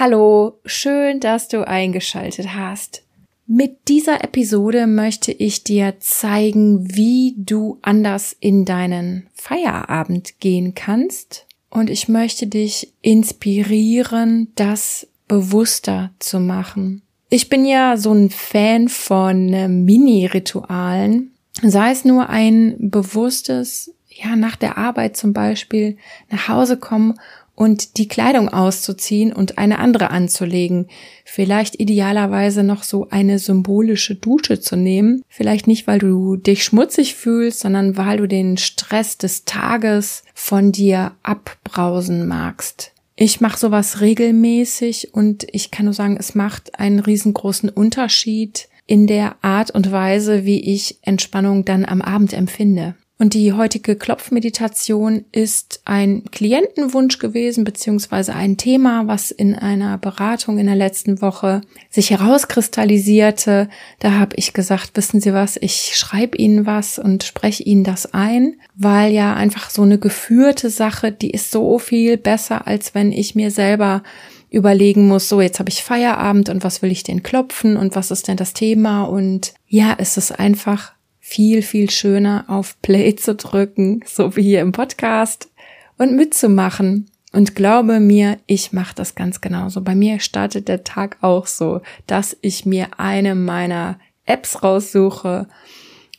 Hallo, schön, dass du eingeschaltet hast. Mit dieser Episode möchte ich dir zeigen, wie du anders in deinen Feierabend gehen kannst. Und ich möchte dich inspirieren, das bewusster zu machen. Ich bin ja so ein Fan von äh, Mini-Ritualen. Sei es nur ein bewusstes, ja, nach der Arbeit zum Beispiel nach Hause kommen und die Kleidung auszuziehen und eine andere anzulegen. Vielleicht idealerweise noch so eine symbolische Dusche zu nehmen. Vielleicht nicht, weil du dich schmutzig fühlst, sondern weil du den Stress des Tages von dir abbrausen magst. Ich mache sowas regelmäßig und ich kann nur sagen, es macht einen riesengroßen Unterschied in der Art und Weise, wie ich Entspannung dann am Abend empfinde. Und die heutige Klopfmeditation ist ein Klientenwunsch gewesen, beziehungsweise ein Thema, was in einer Beratung in der letzten Woche sich herauskristallisierte. Da habe ich gesagt, wissen Sie was, ich schreibe Ihnen was und spreche Ihnen das ein, weil ja einfach so eine geführte Sache, die ist so viel besser, als wenn ich mir selber überlegen muss, so jetzt habe ich Feierabend und was will ich denn klopfen und was ist denn das Thema und ja, es ist einfach viel, viel schöner auf Play zu drücken, so wie hier im Podcast und mitzumachen. Und glaube mir, ich mache das ganz genauso. Bei mir startet der Tag auch so, dass ich mir eine meiner Apps raussuche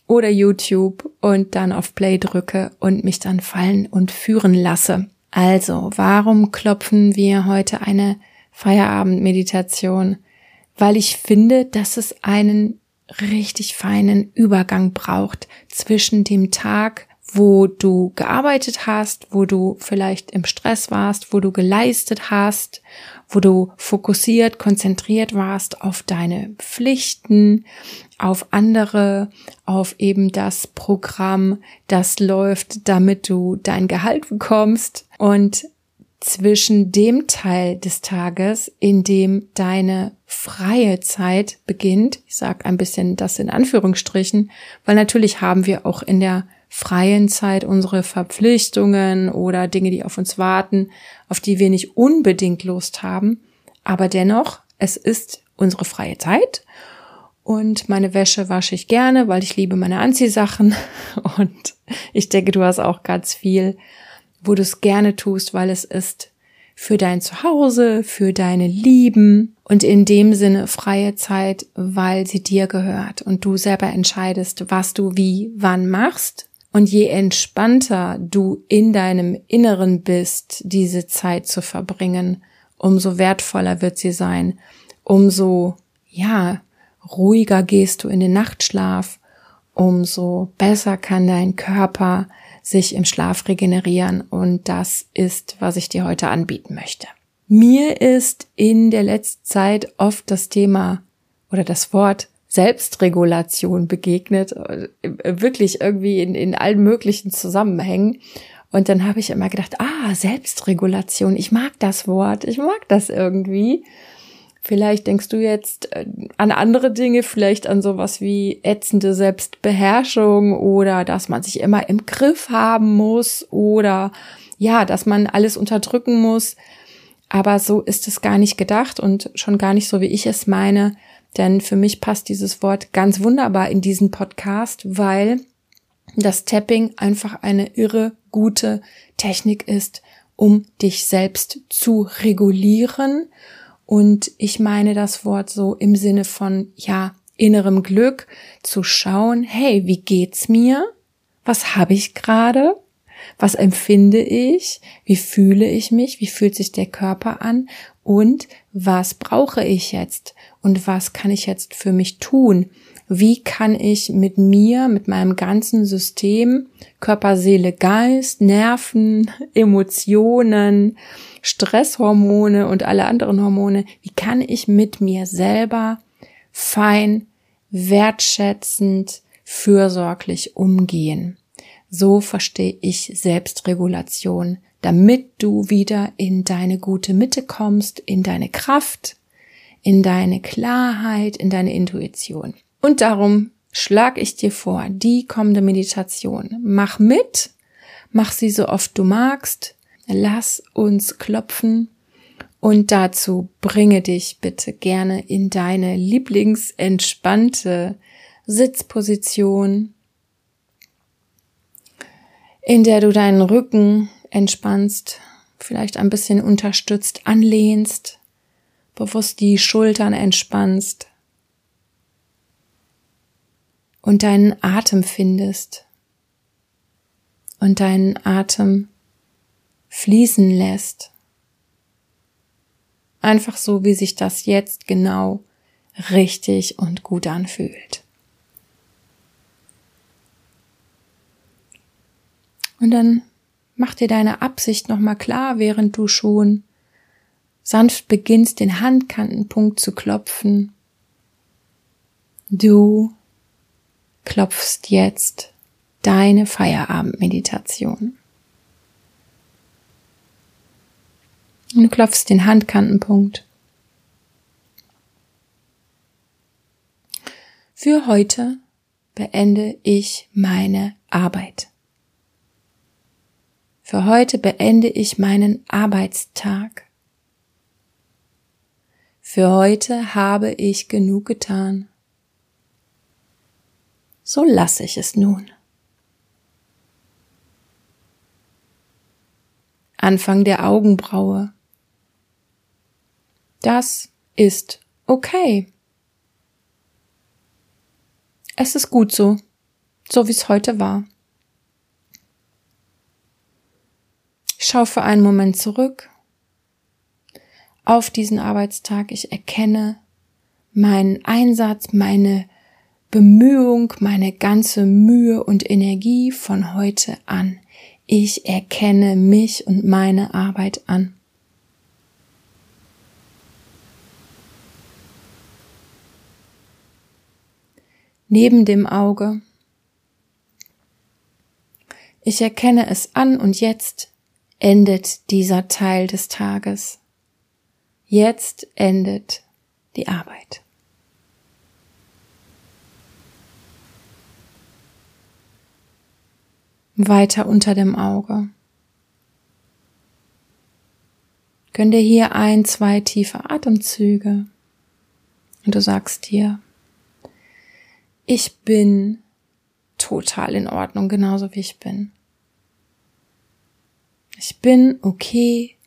oder YouTube und dann auf Play drücke und mich dann fallen und führen lasse. Also, warum klopfen wir heute eine Feierabendmeditation? Weil ich finde, dass es einen richtig feinen Übergang braucht zwischen dem Tag, wo du gearbeitet hast, wo du vielleicht im Stress warst, wo du geleistet hast, wo du fokussiert, konzentriert warst auf deine Pflichten, auf andere, auf eben das Programm, das läuft, damit du dein Gehalt bekommst. Und zwischen dem Teil des Tages, in dem deine freie Zeit beginnt. Ich sage ein bisschen das in Anführungsstrichen, weil natürlich haben wir auch in der freien Zeit unsere Verpflichtungen oder Dinge, die auf uns warten, auf die wir nicht unbedingt Lust haben. Aber dennoch, es ist unsere freie Zeit. Und meine Wäsche wasche ich gerne, weil ich liebe meine Anziehsachen. Und ich denke, du hast auch ganz viel wo du es gerne tust, weil es ist für dein Zuhause, für deine Lieben und in dem Sinne freie Zeit, weil sie dir gehört und du selber entscheidest, was du wie wann machst. Und je entspannter du in deinem Inneren bist, diese Zeit zu verbringen, umso wertvoller wird sie sein, umso, ja, ruhiger gehst du in den Nachtschlaf, umso besser kann dein Körper sich im Schlaf regenerieren und das ist, was ich dir heute anbieten möchte. Mir ist in der letzten Zeit oft das Thema oder das Wort Selbstregulation begegnet, äh, wirklich irgendwie in, in allen möglichen Zusammenhängen. Und dann habe ich immer gedacht, ah, Selbstregulation, ich mag das Wort, ich mag das irgendwie. Vielleicht denkst du jetzt äh, an andere Dinge, vielleicht an sowas wie ätzende Selbstbeherrschung oder dass man sich immer im Griff haben muss oder ja, dass man alles unterdrücken muss. Aber so ist es gar nicht gedacht und schon gar nicht so, wie ich es meine. Denn für mich passt dieses Wort ganz wunderbar in diesen Podcast, weil das Tapping einfach eine irre gute Technik ist, um dich selbst zu regulieren und ich meine das Wort so im Sinne von, ja, innerem Glück zu schauen, hey, wie geht's mir? Was habe ich gerade? Was empfinde ich? Wie fühle ich mich? Wie fühlt sich der Körper an? Und was brauche ich jetzt? Und was kann ich jetzt für mich tun? Wie kann ich mit mir, mit meinem ganzen System, Körper, Seele, Geist, Nerven, Emotionen, Stresshormone und alle anderen Hormone, wie kann ich mit mir selber fein, wertschätzend, fürsorglich umgehen? So verstehe ich Selbstregulation, damit du wieder in deine gute Mitte kommst, in deine Kraft, in deine Klarheit, in deine Intuition. Und darum schlag ich dir vor, die kommende Meditation. Mach mit, mach sie so oft du magst, lass uns klopfen Und dazu bringe dich bitte gerne in deine lieblingsentspannte Sitzposition, in der du deinen Rücken entspannst, vielleicht ein bisschen unterstützt anlehnst, bewusst die Schultern entspannst und deinen Atem findest und deinen Atem fließen lässt. Einfach so, wie sich das jetzt genau richtig und gut anfühlt. Und dann mach dir deine Absicht nochmal klar, während du schon sanft beginnst, den Handkantenpunkt zu klopfen. Du klopfst jetzt deine Feierabendmeditation. Und du klopfst den Handkantenpunkt. Für heute beende ich meine Arbeit. Für heute beende ich meinen Arbeitstag. Für heute habe ich genug getan. So lasse ich es nun. Anfang der Augenbraue. Das ist okay. Es ist gut so, so wie es heute war. Ich schaue für einen Moment zurück auf diesen Arbeitstag. Ich erkenne meinen Einsatz, meine Bemühung, meine ganze Mühe und Energie von heute an. Ich erkenne mich und meine Arbeit an. Neben dem Auge. Ich erkenne es an und jetzt endet dieser Teil des Tages. Jetzt endet die Arbeit. Weiter unter dem Auge. Gönn dir hier ein, zwei tiefe Atemzüge und du sagst dir, ich bin total in Ordnung, genauso wie ich bin. Ich bin okay,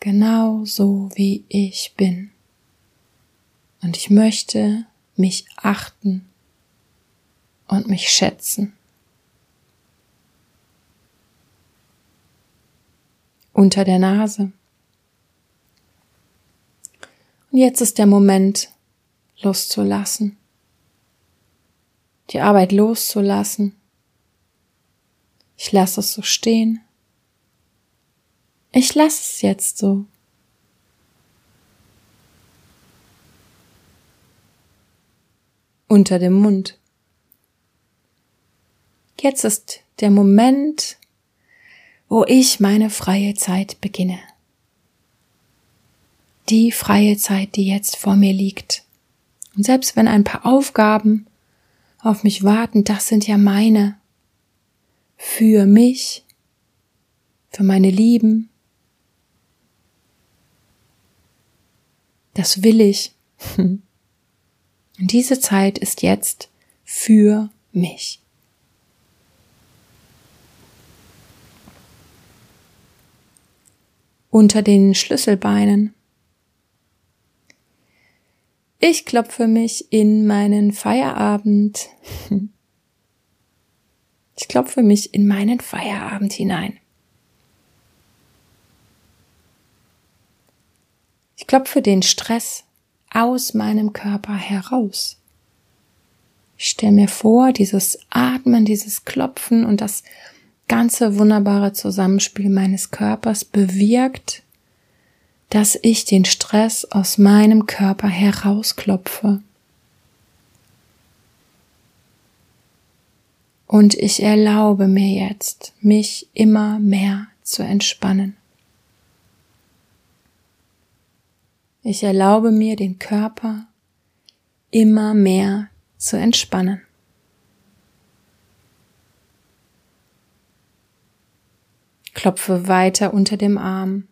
genau so wie ich bin. Und ich möchte mich achten und mich schätzen. Unter der Nase. Und jetzt ist der Moment, loszulassen. Die Arbeit loszulassen. Ich lasse es so stehen. Ich lasse es jetzt so. Unter dem Mund. Jetzt ist der Moment, wo ich meine freie Zeit beginne. Die freie Zeit, die jetzt vor mir liegt. Und selbst wenn ein paar Aufgaben auf mich warten, das sind ja meine. Für mich, für meine Lieben, Das will ich. Und diese Zeit ist jetzt für mich. Unter den Schlüsselbeinen. Ich klopfe mich in meinen Feierabend. Ich klopfe mich in meinen Feierabend hinein. Ich klopfe den Stress aus meinem Körper heraus. Ich stelle mir vor, dieses Atmen, dieses Klopfen und das ganze wunderbare Zusammenspiel meines Körpers bewirkt, dass ich den Stress aus meinem Körper herausklopfe. Und ich erlaube mir jetzt, mich immer mehr zu entspannen. Ich erlaube mir, den Körper immer mehr zu entspannen. Klopfe weiter unter dem Arm.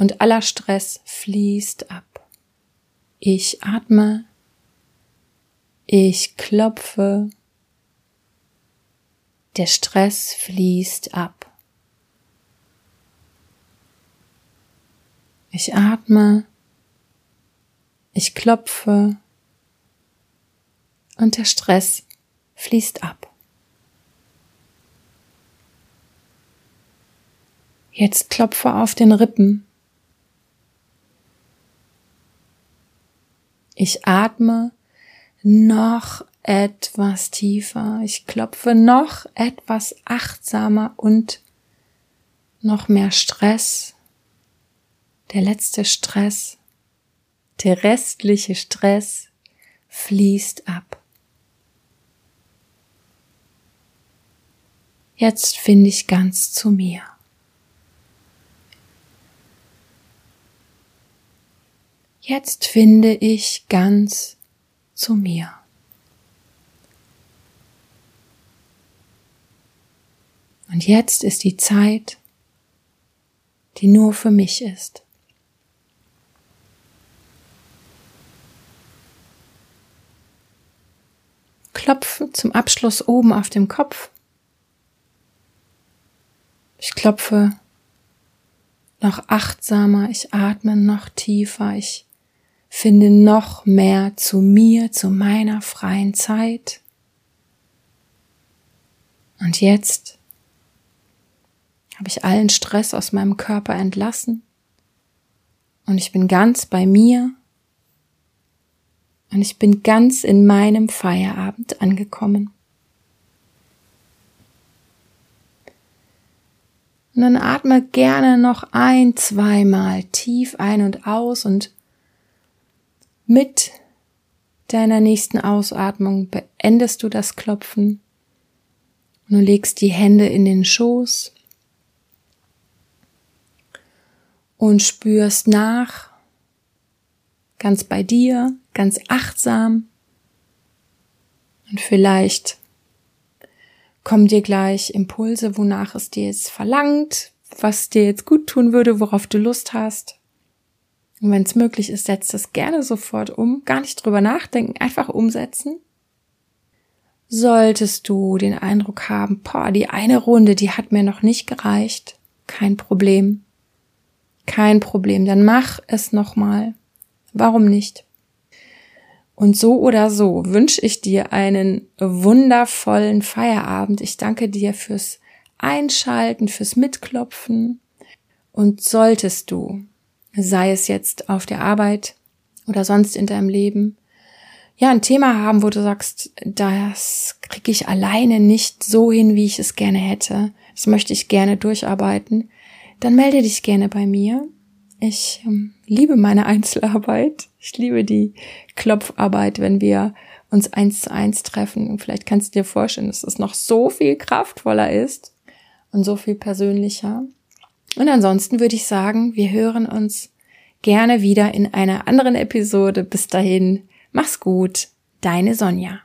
und aller Stress fließt ab. Ich atme, ich klopfe, der Stress fließt ab. Ich atme, ich klopfe und der Stress fließt ab. Jetzt klopfe auf den Rippen. Ich atme noch etwas tiefer. Ich klopfe noch etwas achtsamer und noch mehr Stress. Der letzte Stress, der restliche Stress fließt ab. Jetzt finde ich ganz zu mir. Jetzt finde ich ganz zu mir. Und jetzt ist die Zeit, die nur für mich ist. Klopfe zum Abschluss oben auf dem Kopf. Ich klopfe noch achtsamer, ich atme noch tiefer, ich finde noch mehr zu mir, zu meiner freien Zeit. Und jetzt habe ich allen Stress aus meinem Körper entlassen und ich bin ganz bei mir und ich bin ganz in meinem Feierabend angekommen. Und dann atme gerne noch ein, zweimal tief ein und aus und mit deiner nächsten Ausatmung beendest du das Klopfen und du legst die Hände in den Schoß und spürst nach, ganz bei dir, ganz achtsam. Und vielleicht kommen dir gleich Impulse, wonach es dir jetzt verlangt, was dir jetzt gut tun würde, worauf du Lust hast. Und wenn es möglich ist, setzt das gerne sofort um. Gar nicht drüber nachdenken, einfach umsetzen. Solltest du den Eindruck haben, boah, die eine Runde, die hat mir noch nicht gereicht, kein Problem. Kein Problem, dann mach es nochmal. Warum nicht? Und so oder so wünsche ich dir einen wundervollen Feierabend. Ich danke dir fürs Einschalten, fürs Mitklopfen. Und solltest du sei es jetzt auf der Arbeit oder sonst in deinem Leben, ja, ein Thema haben, wo du sagst, das kriege ich alleine nicht so hin, wie ich es gerne hätte, das möchte ich gerne durcharbeiten, dann melde dich gerne bei mir. Ich ähm, liebe meine Einzelarbeit. Ich liebe die Klopfarbeit, wenn wir uns eins zu eins treffen. Und vielleicht kannst du dir vorstellen, dass es noch so viel kraftvoller ist und so viel persönlicher. Und ansonsten würde ich sagen, wir hören uns gerne wieder in einer anderen Episode. Bis dahin, mach's gut, deine Sonja.